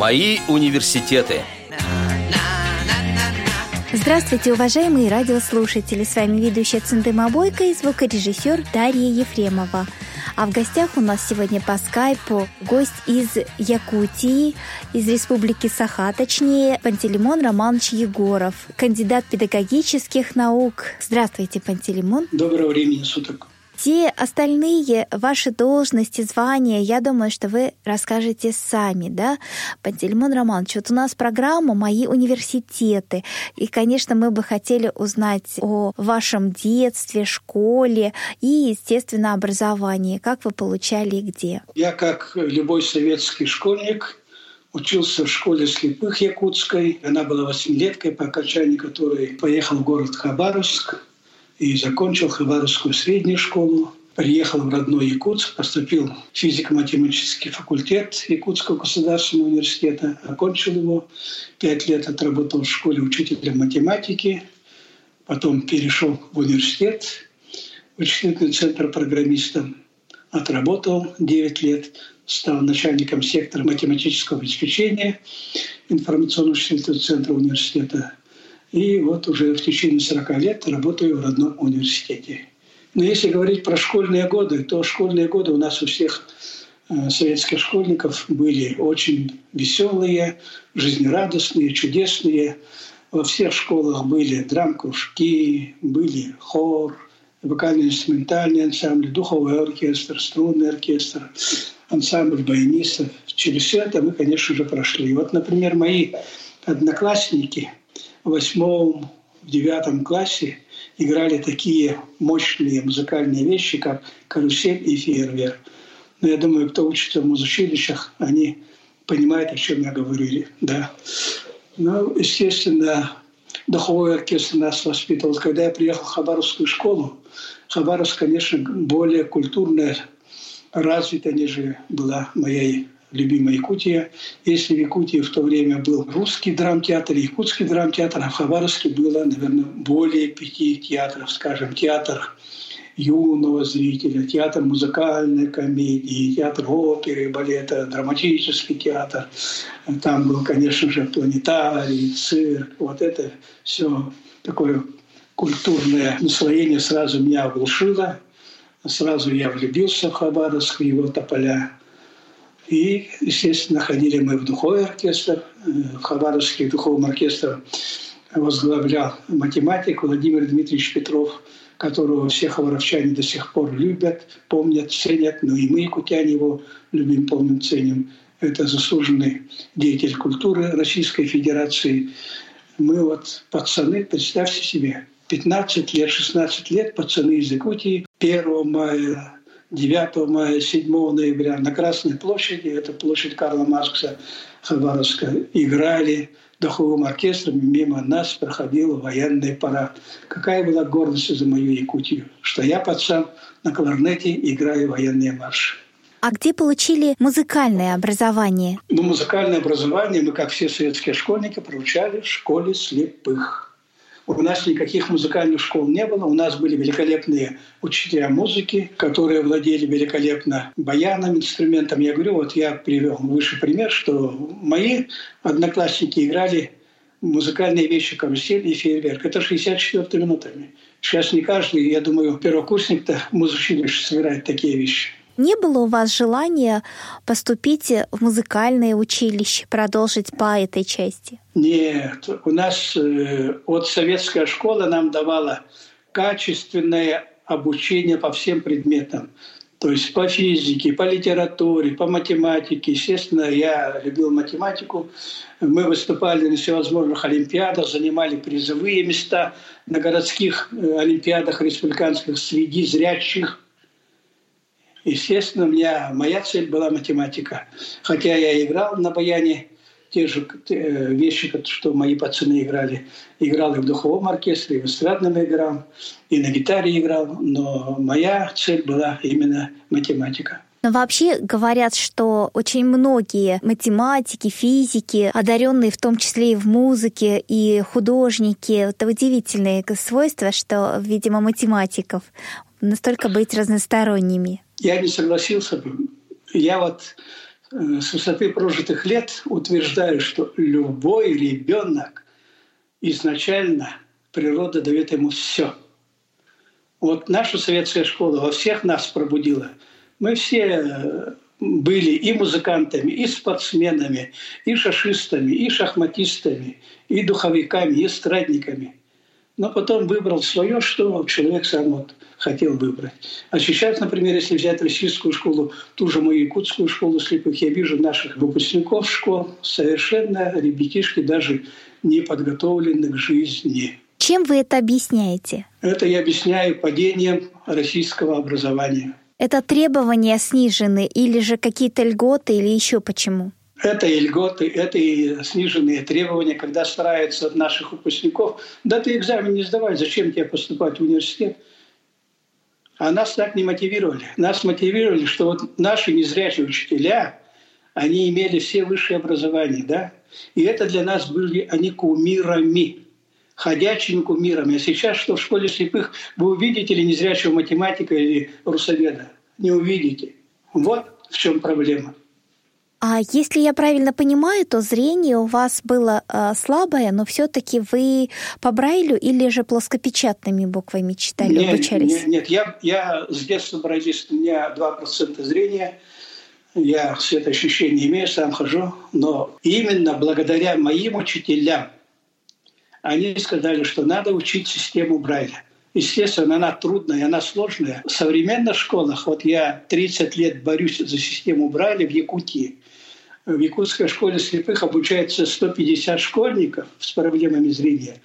Мои университеты. Здравствуйте, уважаемые радиослушатели! С вами ведущая Цендыма Бойко и звукорежиссер Дарья Ефремова. А в гостях у нас сегодня по скайпу гость из Якутии, из республики Саха, точнее, Пантелеймон Романович Егоров, кандидат педагогических наук. Здравствуйте, Пантелеймон. Доброго времени суток. Те остальные ваши должности, звания, я думаю, что вы расскажете сами, да? Пантелеймон Романович, вот у нас программа «Мои университеты». И, конечно, мы бы хотели узнать о вашем детстве, школе и, естественно, образовании. Как вы получали и где? Я, как любой советский школьник, Учился в школе слепых якутской. Она была восьмилеткой, по окончании которой поехал в город Хабаровск и закончил Хабаровскую среднюю школу. Приехал в родной Якутск, поступил в физико-математический факультет Якутского государственного университета, окончил его. Пять лет отработал в школе учителем математики, потом перешел в университет, в вычислительный центр программистом, отработал 9 лет, стал начальником сектора математического обеспечения информационно-вычислительного центра университета и вот уже в течение 40 лет работаю в родном университете. Но если говорить про школьные годы, то школьные годы у нас у всех э, советских школьников были очень веселые, жизнерадостные, чудесные. Во всех школах были драм-кружки, были хор, вокально-инструментальный ансамбль, духовой оркестр, струнный оркестр, ансамбль баянистов. Через все это мы, конечно же, прошли. Вот, например, мои одноклассники – восьмом, в девятом классе играли такие мощные музыкальные вещи, как карусель и фейерверк. Но я думаю, кто учится в музучилищах, они понимают, о чем я говорю. Да. Ну, естественно, духовой оркестр нас воспитывал. Когда я приехал в Хабаровскую школу, Хабаровск, конечно, более культурная, развитая, нежели была моя любимая Якутия. Если в Якутии в то время был русский драмтеатр, якутский драмтеатр, а в Хабаровске было, наверное, более пяти театров, скажем, театр юного зрителя, театр музыкальной комедии, театр оперы, балета, драматический театр. Там был, конечно же, планетарий, цирк. Вот это все такое культурное настроение сразу меня оглушило. Сразу я влюбился в Хабаровск, в его тополя. И, естественно, ходили мы в духовой оркестр. Э, в Хабаровский духовом оркестр возглавлял математик Владимир Дмитриевич Петров, которого все хабаровчане до сих пор любят, помнят, ценят. Ну и мы, якутяне, его любим, помним, ценим. Это заслуженный деятель культуры Российской Федерации. Мы вот пацаны, представьте себе, 15 лет, 16 лет, пацаны из Якутии, 1 мая 9 мая, 7 ноября на Красной площади, это площадь Карла Маркса Хабаровска, играли духовым оркестром, мимо нас проходил военный парад. Какая была гордость за мою Якутию, что я, пацан, на кларнете играю военные марши. А где получили музыкальное образование? Ну, музыкальное образование мы, как все советские школьники, получали в школе слепых. У нас никаких музыкальных школ не было. У нас были великолепные учителя музыки, которые владели великолепно баяном, инструментом. Я говорю, вот я привел выше пример, что мои одноклассники играли музыкальные вещи, карусель и фейерверк. Это 64 минутами. Сейчас не каждый, я думаю, первокурсник-то музычилище собирает такие вещи. Не было у вас желания поступить в музыкальное училище, продолжить по этой части? Нет, у нас э, вот советская школа нам давала качественное обучение по всем предметам. То есть по физике, по литературе, по математике. Естественно, я любил математику. Мы выступали на всевозможных олимпиадах, занимали призовые места на городских э, олимпиадах республиканских среди зрячих Естественно, у меня моя цель была математика. Хотя я играл на баяне те же э, вещи, что мои пацаны играли. Играл и в духовом оркестре, и в эстрадном играл, и на гитаре играл. Но моя цель была именно математика. Но вообще говорят, что очень многие математики, физики, одаренные в том числе и в музыке, и художники, это удивительные свойства, что, видимо, математиков настолько быть разносторонними. Я не согласился бы. Я вот э, с высоты прожитых лет утверждаю, что любой ребенок изначально природа дает ему все. Вот наша советская школа во всех нас пробудила. Мы все э, были и музыкантами, и спортсменами, и шашистами, и шахматистами, и духовиками, и эстрадниками. Но потом выбрал свое, что человек сам вот хотел выбрать. А сейчас, например, если взять российскую школу, ту же мою якутскую школу слепых, я вижу наших выпускников школ, совершенно ребятишки даже не подготовлены к жизни. Чем вы это объясняете? Это я объясняю падением российского образования. Это требования снижены или же какие-то льготы или еще почему? Это и льготы, это и сниженные требования, когда стараются от наших выпускников. Да ты экзамен не сдавай, зачем тебе поступать в университет? А нас так не мотивировали. Нас мотивировали, что вот наши незрячие учителя, они имели все высшее образование, да? И это для нас были они кумирами ходячими кумирами. А сейчас что в школе слепых вы увидите ли незрячего математика или русоведа? Не увидите. Вот в чем проблема. А если я правильно понимаю, то зрение у вас было э, слабое, но все-таки вы по Брайлю или же плоскопечатными буквами читали, нет, обучались? Нет, нет, я, я с детства брайлист, у меня 2% зрения, я светоощущение имею, сам хожу, но именно благодаря моим учителям – они сказали, что надо учить систему Брайля. Естественно, она трудная, она сложная. В современных школах, вот я 30 лет борюсь за систему Брайля в Якутии. В Якутской школе слепых обучается 150 школьников с проблемами зрения.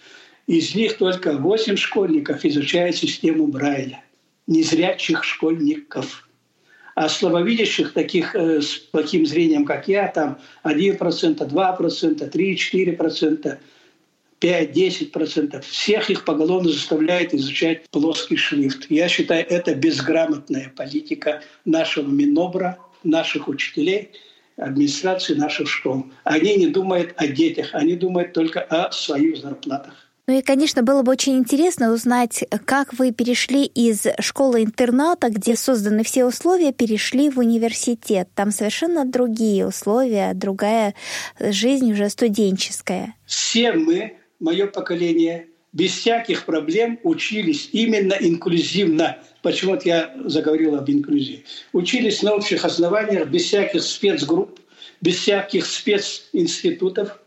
Из них только 8 школьников изучают систему Брайля. Незрячих школьников. А слабовидящих, таких э, с плохим зрением, как я, там 1%, 2%, 3-4%. 5-10%. Всех их поголовно заставляет изучать плоский шрифт. Я считаю, это безграмотная политика нашего Минобра, наших учителей, администрации наших школ. Они не думают о детях, они думают только о своих зарплатах. Ну и, конечно, было бы очень интересно узнать, как вы перешли из школы-интерната, где созданы все условия, перешли в университет. Там совершенно другие условия, другая жизнь уже студенческая. Все мы мое поколение без всяких проблем учились именно инклюзивно. Почему-то я заговорил об инклюзии. Учились на общих основаниях, без всяких спецгрупп, без всяких специнститутов,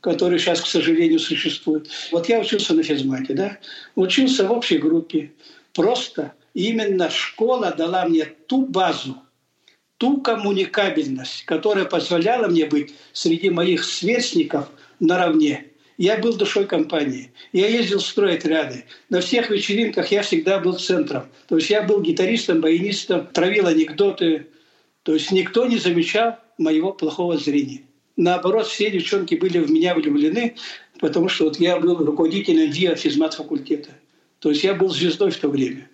которые сейчас, к сожалению, существуют. Вот я учился на физмате, да? Учился в общей группе. Просто именно школа дала мне ту базу, ту коммуникабельность, которая позволяла мне быть среди моих сверстников наравне – я был душой компании. Я ездил строить ряды. На всех вечеринках я всегда был центром. То есть я был гитаристом, баянистом, травил анекдоты. То есть никто не замечал моего плохого зрения. Наоборот, все девчонки были в меня влюблены, потому что вот я был руководителем ВИА физмат факультета. То есть я был звездой в то время.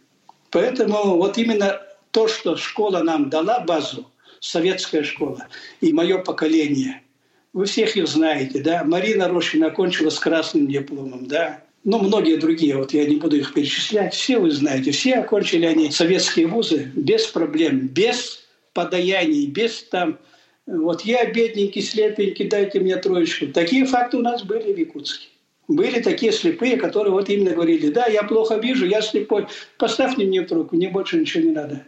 Поэтому вот именно то, что школа нам дала базу, советская школа и мое поколение – вы всех их знаете, да? Марина Рощина окончила с красным дипломом, да? Ну, многие другие, вот я не буду их перечислять, все вы знаете, все окончили они советские вузы без проблем, без подаяний, без там, вот я бедненький, слепенький, дайте мне троечку. Такие факты у нас были в Якутске. Были такие слепые, которые вот именно говорили, да, я плохо вижу, я слепой, поставьте мне тройку, мне больше ничего не надо.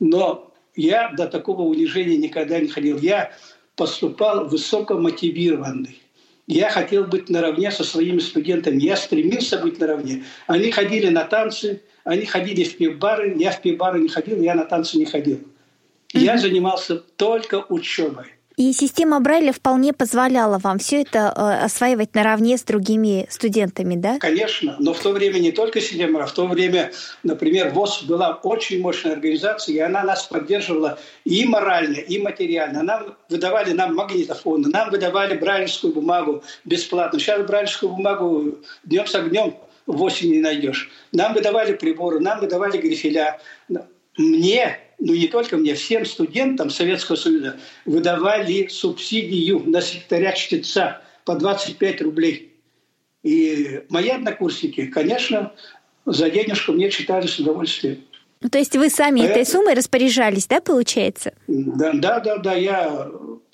Но я до такого унижения никогда не ходил. Я поступал высокомотивированный. Я хотел быть наравне со своими студентами. Я стремился быть наравне. Они ходили на танцы, они ходили в пивбары. Я в пивбары не ходил, я на танцы не ходил. Я занимался только учебой. И система Брайля вполне позволяла вам все это э, осваивать наравне с другими студентами, да? Конечно, но в то время не только система, а в то время, например, ВОЗ была очень мощная организация, и она нас поддерживала и морально, и материально. Нам выдавали нам магнитофоны, нам выдавали брайлевскую бумагу бесплатно. Сейчас брайлевскую бумагу днем с огнем в не найдешь. Нам выдавали приборы, нам выдавали грифеля. Мне ну не только мне, всем студентам Советского Союза выдавали субсидию на секретаря чтеца по 25 рублей. И мои однокурсники, конечно, за денежку мне читали с удовольствием. Ну, то есть вы сами Поэтому... этой суммой распоряжались, да, получается? Да, да, да, да. Я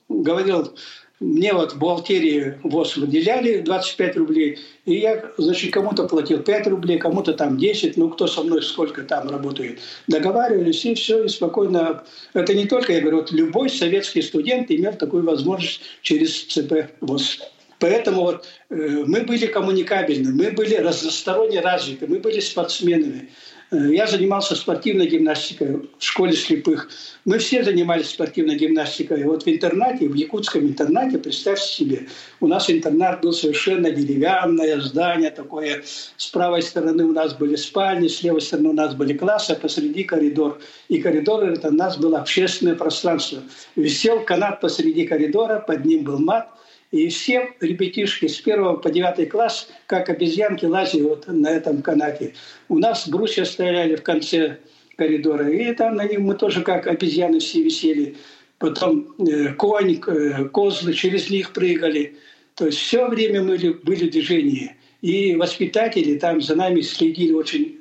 говорил, мне вот в бухгалтерии ВОЗ выделяли 25 рублей, и я, значит, кому-то платил 5 рублей, кому-то там 10, ну, кто со мной сколько там работает. Договаривались, и все, и спокойно. Это не только, я говорю, вот любой советский студент имел такую возможность через ЦП ВОЗ. Поэтому вот, э, мы были коммуникабельны, мы были разносторонне развиты, мы были спортсменами. Э, я занимался спортивной гимнастикой в школе слепых. Мы все занимались спортивной гимнастикой. Вот в интернате, в якутском интернате, представьте себе, у нас интернат был совершенно деревянное здание такое. С правой стороны у нас были спальни, с левой стороны у нас были классы, а посреди коридор. И коридор это у нас было общественное пространство. Висел канат посреди коридора, под ним был мат, и все ребятишки с первого по девятый класс, как обезьянки, лазили вот на этом канате. У нас брусья стояли в конце коридора, и там на них мы тоже как обезьяны все висели. Потом э, конь, э, козлы через них прыгали. То есть все время мы были в движении. И воспитатели там за нами следили очень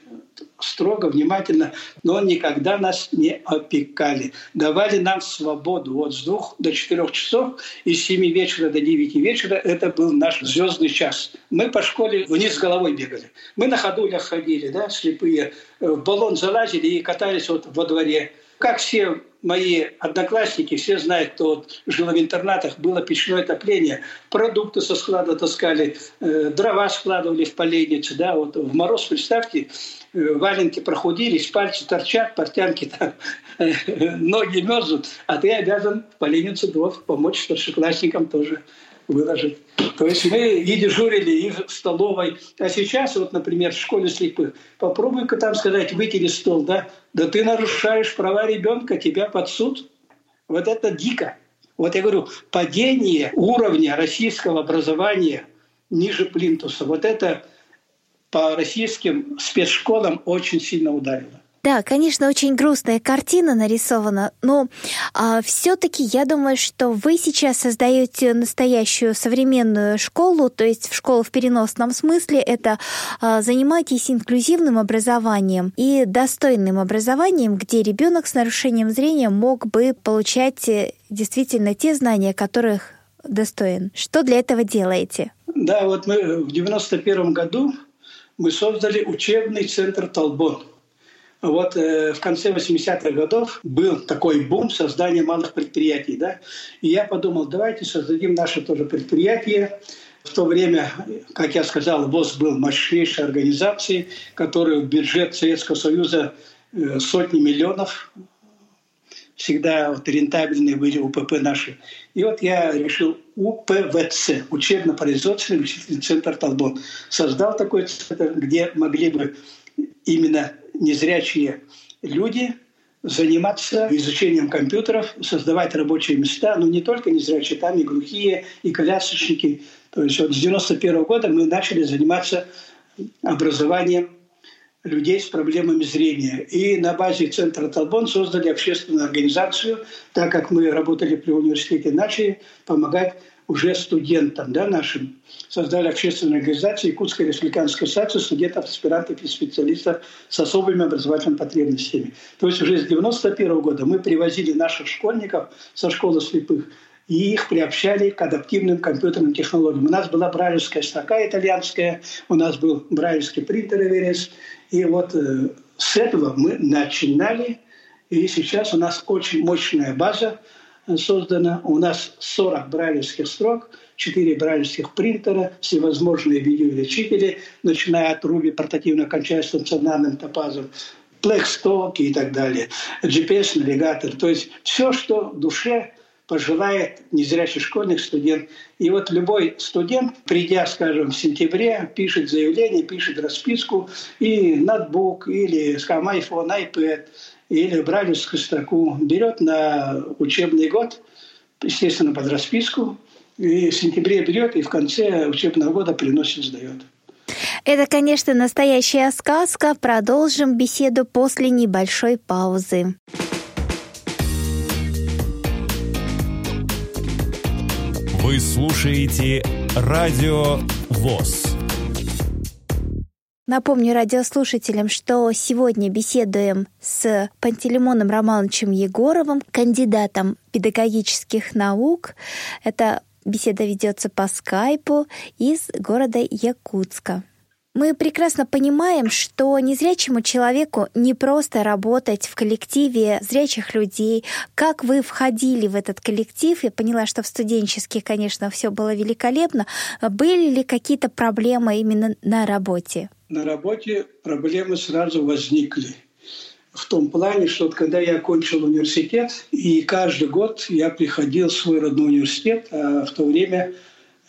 строго, внимательно, но никогда нас не опекали. Давали нам свободу. Вот с двух до четырех часов и с семи вечера до девяти вечера это был наш звездный час. Мы по школе вниз головой бегали. Мы на ходулях ходили, да, слепые. В баллон залазили и катались вот во дворе. Как все мои одноклассники, все знают, кто вот жил в интернатах, было печное отопление, продукты со склада таскали, э, дрова складывали в поленнице, да, вот в мороз, представьте, э, валенки прохудились, пальцы торчат, портянки там, э, ноги мерзнут, а ты обязан в поленницу дров помочь старшеклассникам тоже выложить. То есть мы и дежурили, и в столовой. А сейчас, вот, например, в школе слепых, попробуй-ка там сказать, вытери стол, да? Да ты нарушаешь права ребенка, тебя под суд. Вот это дико. Вот я говорю, падение уровня российского образования ниже плинтуса, вот это по российским спецшколам очень сильно ударило. Да, конечно, очень грустная картина нарисована, но а, все-таки я думаю, что вы сейчас создаете настоящую современную школу, то есть школу в переносном смысле это а, занимаетесь инклюзивным образованием и достойным образованием, где ребенок с нарушением зрения мог бы получать э, действительно те знания, которых достоин. Что для этого делаете? Да, вот мы в 91 году мы создали учебный центр «Толбон». Вот э, в конце 80-х годов был такой бум создания малых предприятий. Да? И я подумал, давайте создадим наше тоже предприятие. В то время, как я сказал, ВОЗ был мощнейшей организацией, которая в бюджет Советского Союза э, сотни миллионов всегда вот рентабельные были УПП наши. И вот я решил УПВЦ, учебно-производственный вычислительный центр Толбон. Создал такой центр, где могли бы именно незрячие люди заниматься изучением компьютеров, создавать рабочие места, но не только незрячие, там и глухие, и колясочники. То есть вот с 91 года мы начали заниматься образованием людей с проблемами зрения. И на базе Центра Толбон создали общественную организацию, так как мы работали при университете, начали помогать уже студентам да, нашим создали общественную организацию Якутская республиканская ассоциация студентов, аспирантов и специалистов с особыми образовательными потребностями. То есть уже с 1991 года мы привозили наших школьников со школы слепых и их приобщали к адаптивным компьютерным технологиям. У нас была брайлевская строка итальянская, у нас был брайлевский принтер Эверест. И вот э, с этого мы начинали, и сейчас у нас очень мощная база создана. У нас 40 брайлевских строк, 4 брайлевских принтера, всевозможные видеоувеличители, начиная от Руби портативно, кончая стационарным топазом, Blackstock и так далее, GPS-навигатор. То есть все, что в душе пожелает незрячий школьник, студент. И вот любой студент, придя, скажем, в сентябре, пишет заявление, пишет расписку, и ноутбук, или, скажем, iPhone, iPad, или брайлевскую строку берет на учебный год, естественно, под расписку, и в сентябре берет, и в конце учебного года приносит, сдает. Это, конечно, настоящая сказка. Продолжим беседу после небольшой паузы. Вы слушаете Радио ВОЗ. Напомню радиослушателям, что сегодня беседуем с Пантелеймоном Романовичем Егоровым, кандидатом педагогических наук. Это беседа ведется по скайпу из города Якутска. Мы прекрасно понимаем, что незрячему человеку не просто работать в коллективе зрячих людей. Как вы входили в этот коллектив? Я поняла, что в студенческих, конечно, все было великолепно. Были ли какие-то проблемы именно на работе? На работе проблемы сразу возникли в том плане, что когда я окончил университет, и каждый год я приходил в свой родной университет, а в то время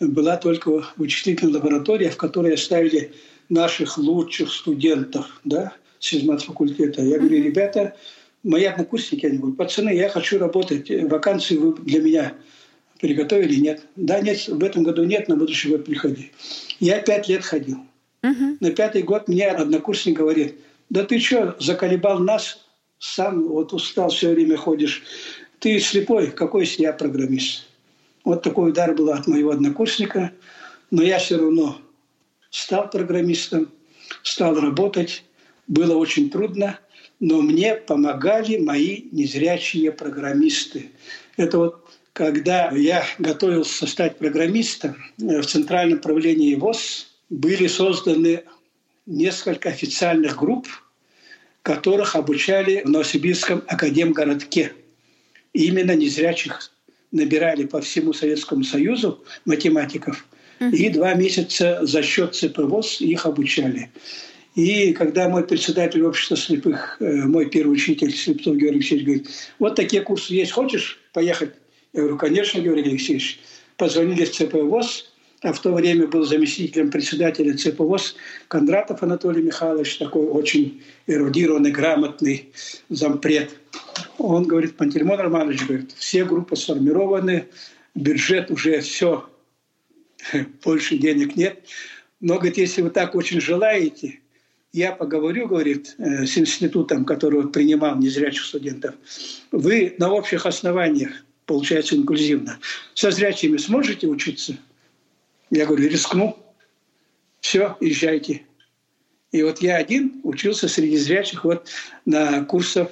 была только вычислительная лаборатория, в которой оставили наших лучших студентов, да, с факультета. Я говорю, ребята, мои однокурсники, они говорят, пацаны, я хочу работать, вакансии вы для меня приготовили? Нет. Да, нет, в этом году нет, на будущий год приходи. Я пять лет ходил. Uh На пятый год мне однокурсник говорит, да ты что, заколебал нас, сам вот устал, все время ходишь. Ты слепой, какой из я программист? Вот такой удар был от моего однокурсника. Но я все равно стал программистом, стал работать. Было очень трудно, но мне помогали мои незрячие программисты. Это вот когда я готовился стать программистом, э, в Центральном правлении ВОЗ были созданы несколько официальных групп, которых обучали в Новосибирском академгородке. И именно незрячих набирали по всему Советскому Союзу математиков – и два месяца за счет ЦПВОЗ их обучали. И когда мой председатель общества слепых, э, мой первый учитель Слепцов Георгий Алексеевич говорит, вот такие курсы есть, хочешь поехать? Я говорю, конечно, Георгий Алексеевич. Позвонили в ЦПВОЗ, а в то время был заместителем председателя ЦПВОЗ Кондратов Анатолий Михайлович, такой очень эрудированный, грамотный зампред. Он говорит, Пантелеймон Романович, говорит, все группы сформированы, бюджет уже все больше денег нет. Но, говорит, если вы так очень желаете, я поговорю, говорит, э, с институтом, который принимал незрячих студентов, вы на общих основаниях, получается инклюзивно, со зрячими сможете учиться? Я говорю, рискну. Все, езжайте. И вот я один учился среди зрячих вот на курсах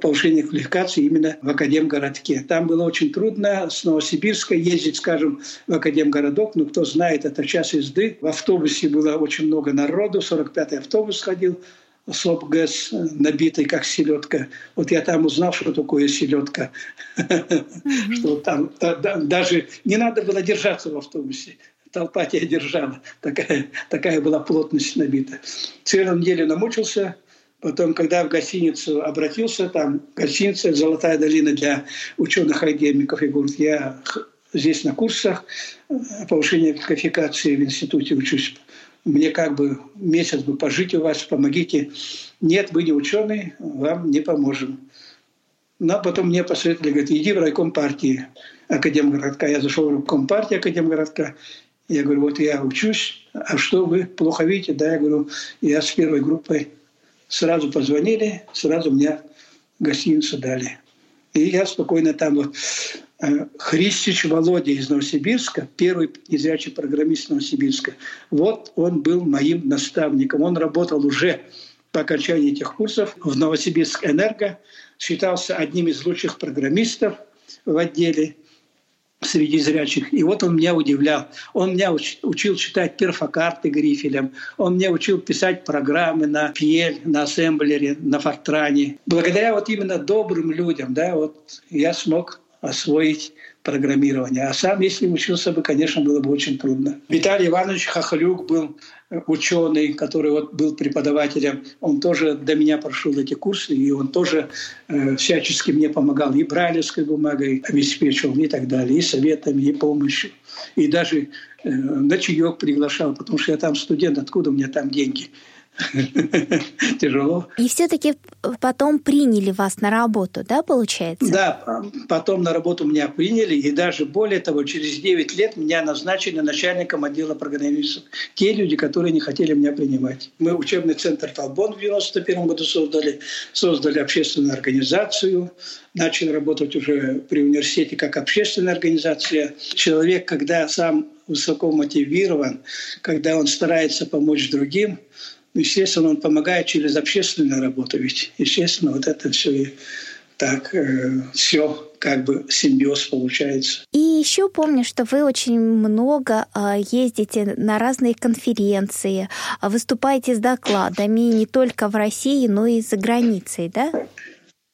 повышения квалификации именно в Академгородке. Там было очень трудно с Новосибирска ездить, скажем, в Академгородок. Ну, кто знает, это час езды. В автобусе было очень много народу. 45-й автобус ходил СОП ГЭС, набитый как селедка. Вот я там узнал, что такое селедка. Что там даже не надо было держаться в автобусе толпа тебя держала. Такая, такая была плотность набита. Целую неделю намучился, Потом, когда в гостиницу обратился, там гостиница «Золотая долина» для ученых-академиков, и говорит, я здесь на курсах э, повышения квалификации в институте учусь. Мне как бы месяц бы пожить у вас, помогите. Нет, вы не ученый, вам не поможем. Но потом мне посоветовали, говорят, иди в райком партии Академгородка. Я зашел в райком партии Академгородка. Я говорю, вот я учусь, а что вы плохо видите? Да, я говорю, я с первой группой сразу позвонили, сразу мне гостиницу дали. И я спокойно там вот э, Христич Володя из Новосибирска, первый незрячий программист Новосибирска, вот он был моим наставником. Он работал уже по окончании этих курсов в Новосибирск Энерго, считался одним из лучших программистов в отделе среди зрячих. И вот он меня удивлял. Он меня учил читать перфокарты грифелем. Он меня учил писать программы на PL, на ассемблере, на фортране. Благодаря вот именно добрым людям, да, вот я смог освоить программирование. А сам, если учился бы, конечно, было бы очень трудно. Виталий Иванович Хахалюк был ученый, который вот был преподавателем, он тоже до меня прошел эти курсы, и он тоже э, всячески мне помогал и брайлевской бумагой обеспечивал, и так далее, и советами, и помощью. И даже э, на чаек приглашал, потому что я там студент, откуда у меня там деньги? Тяжело. И все-таки потом приняли вас на работу, да, получается? Да, потом на работу меня приняли, и даже более того, через 9 лет меня назначили начальником отдела программистов. Те люди, которые не хотели меня принимать. Мы учебный центр «Толбон» в 91 году создали, создали общественную организацию, начали работать уже при университете как общественная организация. Человек, когда сам высоко мотивирован, когда он старается помочь другим – естественно, он помогает через общественную работу. Ведь, естественно, вот это все и так э, все как бы симбиоз получается. И еще помню, что вы очень много э, ездите на разные конференции, а выступаете с докладами не только в России, но и за границей, да?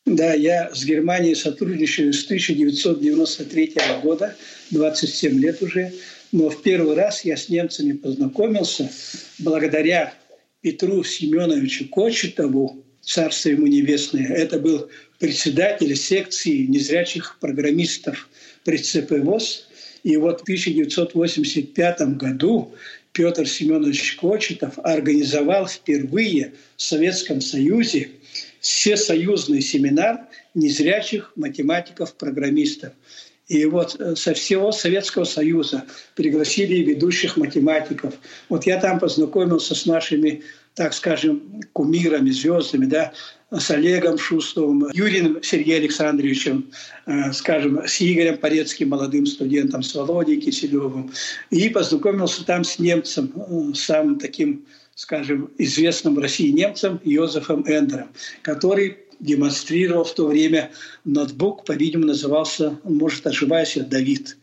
Да, я с Германией сотрудничаю с 1993 года, 27 лет уже. Но в первый раз я с немцами познакомился благодаря Петру Семеновичу Кочетову, царство ему небесное. Это был председатель секции незрячих программистов при ЦП ВОЗ. И вот в 1985 году Петр Семенович Кочетов организовал впервые в Советском Союзе всесоюзный семинар незрячих математиков-программистов. И вот э, со всего Советского Союза пригласили ведущих математиков. Вот я там познакомился с нашими, так скажем, кумирами, звездами, да, с Олегом Шустовым, Юрием Сергеем Александровичем, э, скажем, с Игорем Порецким, молодым студентом, с Володей Киселевым. И познакомился там с немцем, э, самым таким, скажем, известным в России немцем Йозефом Эндером, который демонстрировал в то время ноутбук, по-видимому, назывался, может, ошибаюсь, Давид.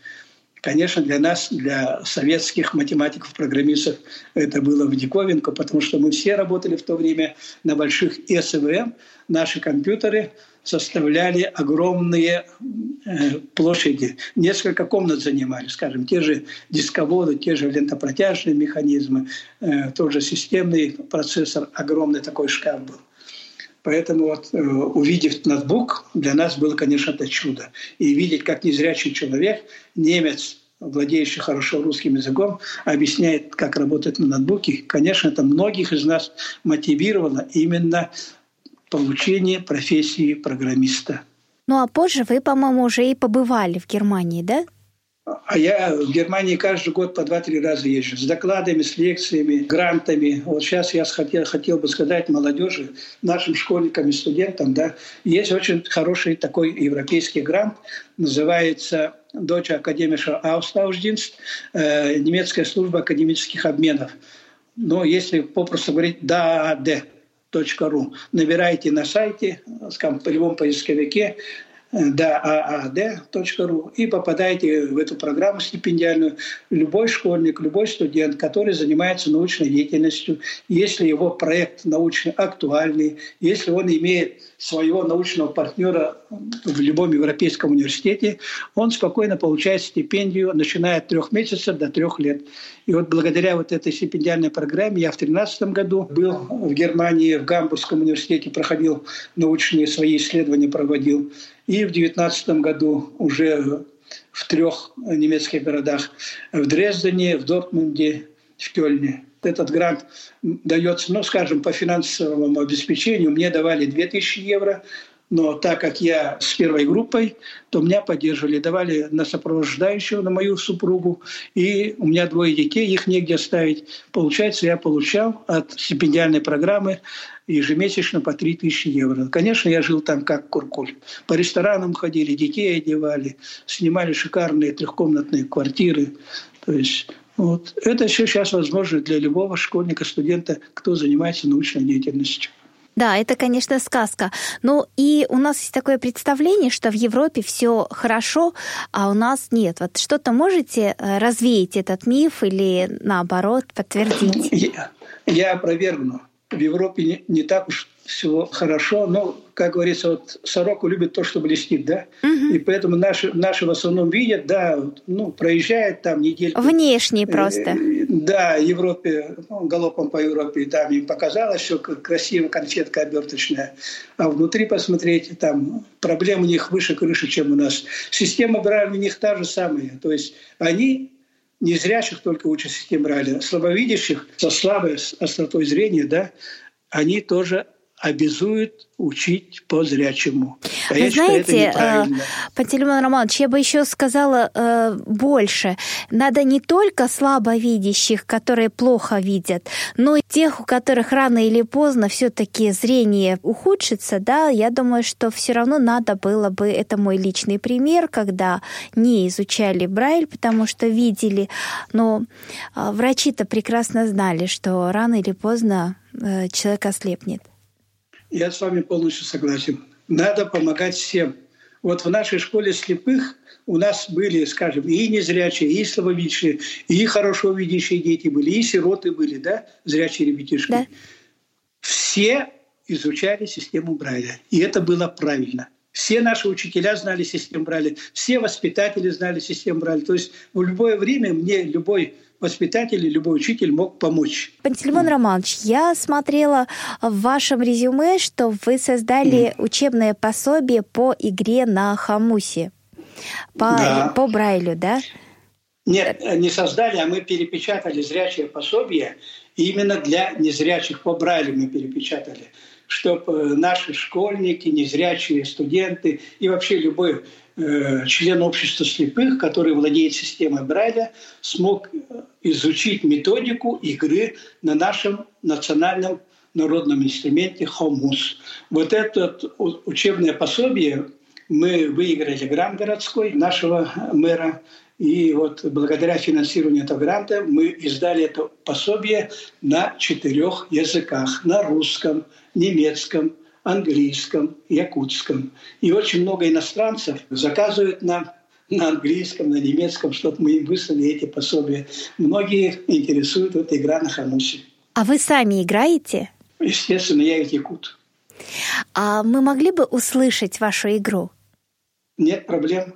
Конечно, для нас, для советских математиков-программистов это было в диковинку, потому что мы все работали в то время на больших СВМ. Наши компьютеры составляли огромные э, площади. Несколько комнат занимали, скажем, те же дисководы, те же лентопротяжные механизмы, э, тот же системный процессор, огромный такой шкаф был. Поэтому вот, э, увидев ноутбук, для нас было, конечно, это чудо. И видеть, как незрячий человек, немец, владеющий хорошо русским языком, объясняет, как работать на ноутбуке, конечно, это многих из нас мотивировало именно получение профессии программиста. Ну а позже вы, по-моему, уже и побывали в Германии, да? А я в Германии каждый год по два-три раза езжу. С докладами, с лекциями, грантами. Вот сейчас я хотел, хотел бы сказать молодежи, нашим школьникам и студентам, да, есть очень хороший такой европейский грант, называется Deutsche Akademischer Austauschdienst, э, немецкая служба академических обменов. Но если попросту говорить DAAD.ru, набирайте на сайте, скажем, в любом поисковике daad.ru и попадаете в эту программу стипендиальную. Любой школьник, любой студент, который занимается научной деятельностью, если его проект научный актуальный, если он имеет своего научного партнера в любом европейском университете, он спокойно получает стипендию, начиная от трех месяцев до трех лет. И вот благодаря вот этой стипендиальной программе я в 2013 году был в Германии, в Гамбургском университете, проходил научные свои исследования, проводил. И в 2019 году уже в трех немецких городах, в Дрездене, в Дортмунде, в Кёльне. Этот грант дается, ну, скажем, по финансовому обеспечению. Мне давали 2000 евро, но так как я с первой группой, то меня поддерживали, давали на сопровождающего, на мою супругу. И у меня двое детей, их негде оставить. Получается, я получал от стипендиальной программы ежемесячно по 3000 евро. Конечно, я жил там как куркуль. По ресторанам ходили, детей одевали, снимали шикарные трехкомнатные квартиры. То есть вот. Это все сейчас возможно для любого школьника, студента, кто занимается научной деятельностью. Да, это, конечно, сказка. Но и у нас есть такое представление, что в Европе все хорошо, а у нас нет. Вот что-то можете э, развеять этот миф или наоборот подтвердить? Я, я опровергну. В Европе не, не так уж все хорошо. Но, как говорится, вот сороку любит то, что блестит, да? Угу. И поэтому наши, наши в основном видят, да, ну, проезжают там недельку. Внешне просто. Э, да, Европе, ну, галопом по Европе, там им показалось, что красивая конфетка оберточная. А внутри посмотреть, там проблемы у них выше крыши, чем у нас. Система Брайля у них та же самая. То есть они незрячих только учат систему Брайля. Слабовидящих со слабой остротой зрения, да, они тоже обязует учить по зрячему. А Вы знаете, считаю, э, Пантелеймон Романович, я бы еще сказала э, больше. Надо не только слабовидящих, которые плохо видят, но и тех, у которых рано или поздно все-таки зрение ухудшится, да, я думаю, что все равно надо было бы, это мой личный пример, когда не изучали Брайль, потому что видели, но э, врачи-то прекрасно знали, что рано или поздно э, человек ослепнет. Я с вами полностью согласен. Надо помогать всем. Вот в нашей школе слепых у нас были, скажем, и незрячие, и слабовидящие, и хорошо видящие дети были, и сироты были, да, зрячие ребятишки. Да. Все изучали систему Брайля. И это было правильно. Все наши учителя знали систему Брайля, все воспитатели знали систему Брайля. То есть в любое время мне любой воспитатель, любой учитель мог помочь. Пантелеймон Романович, я смотрела в вашем резюме, что вы создали mm. учебное пособие по игре на хамусе, по, да. по Брайлю, да? Нет, не создали, а мы перепечатали зрячее пособие именно для незрячих по Брайлю мы перепечатали чтобы наши школьники, незрячие студенты и вообще любой Э, член общества слепых, который владеет системой Брайля, смог изучить методику игры на нашем национальном народном инструменте хомус. Вот это учебное пособие мы выиграли грант городской нашего мэра. И вот благодаря финансированию этого гранта мы издали это пособие на четырех языках. На русском, немецком, английском, якутском. И очень много иностранцев заказывают нам на английском, на немецком, чтобы мы им выслали эти пособия. Многие интересуют вот игра на хамусе. А вы сами играете? Естественно, я ведь якут. А мы могли бы услышать вашу игру? Нет проблем.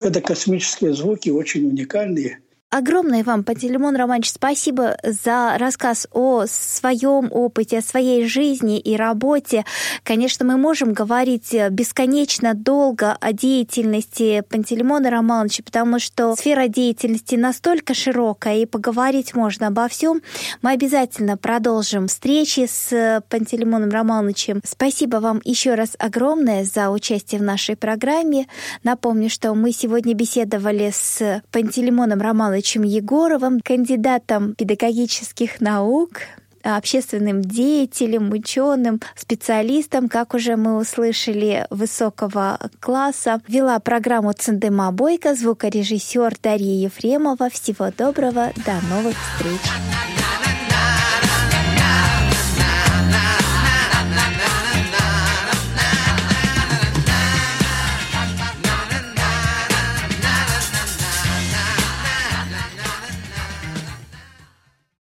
Это космические звуки, очень уникальные – Огромное вам, Пантелеймон Романович, спасибо за рассказ о своем опыте, о своей жизни и работе. Конечно, мы можем говорить бесконечно долго о деятельности Пантелеймона Романовича, потому что сфера деятельности настолько широкая, и поговорить можно обо всем. Мы обязательно продолжим встречи с Пантелеймоном Романовичем. Спасибо вам еще раз огромное за участие в нашей программе. Напомню, что мы сегодня беседовали с Пантелеймоном Романовичем Михайловичем Егоровым, кандидатом педагогических наук, общественным деятелем, ученым, специалистом, как уже мы услышали, высокого класса. Вела программу Цендема Бойко, звукорежиссер Дарья Ефремова. Всего доброго, до новых встреч!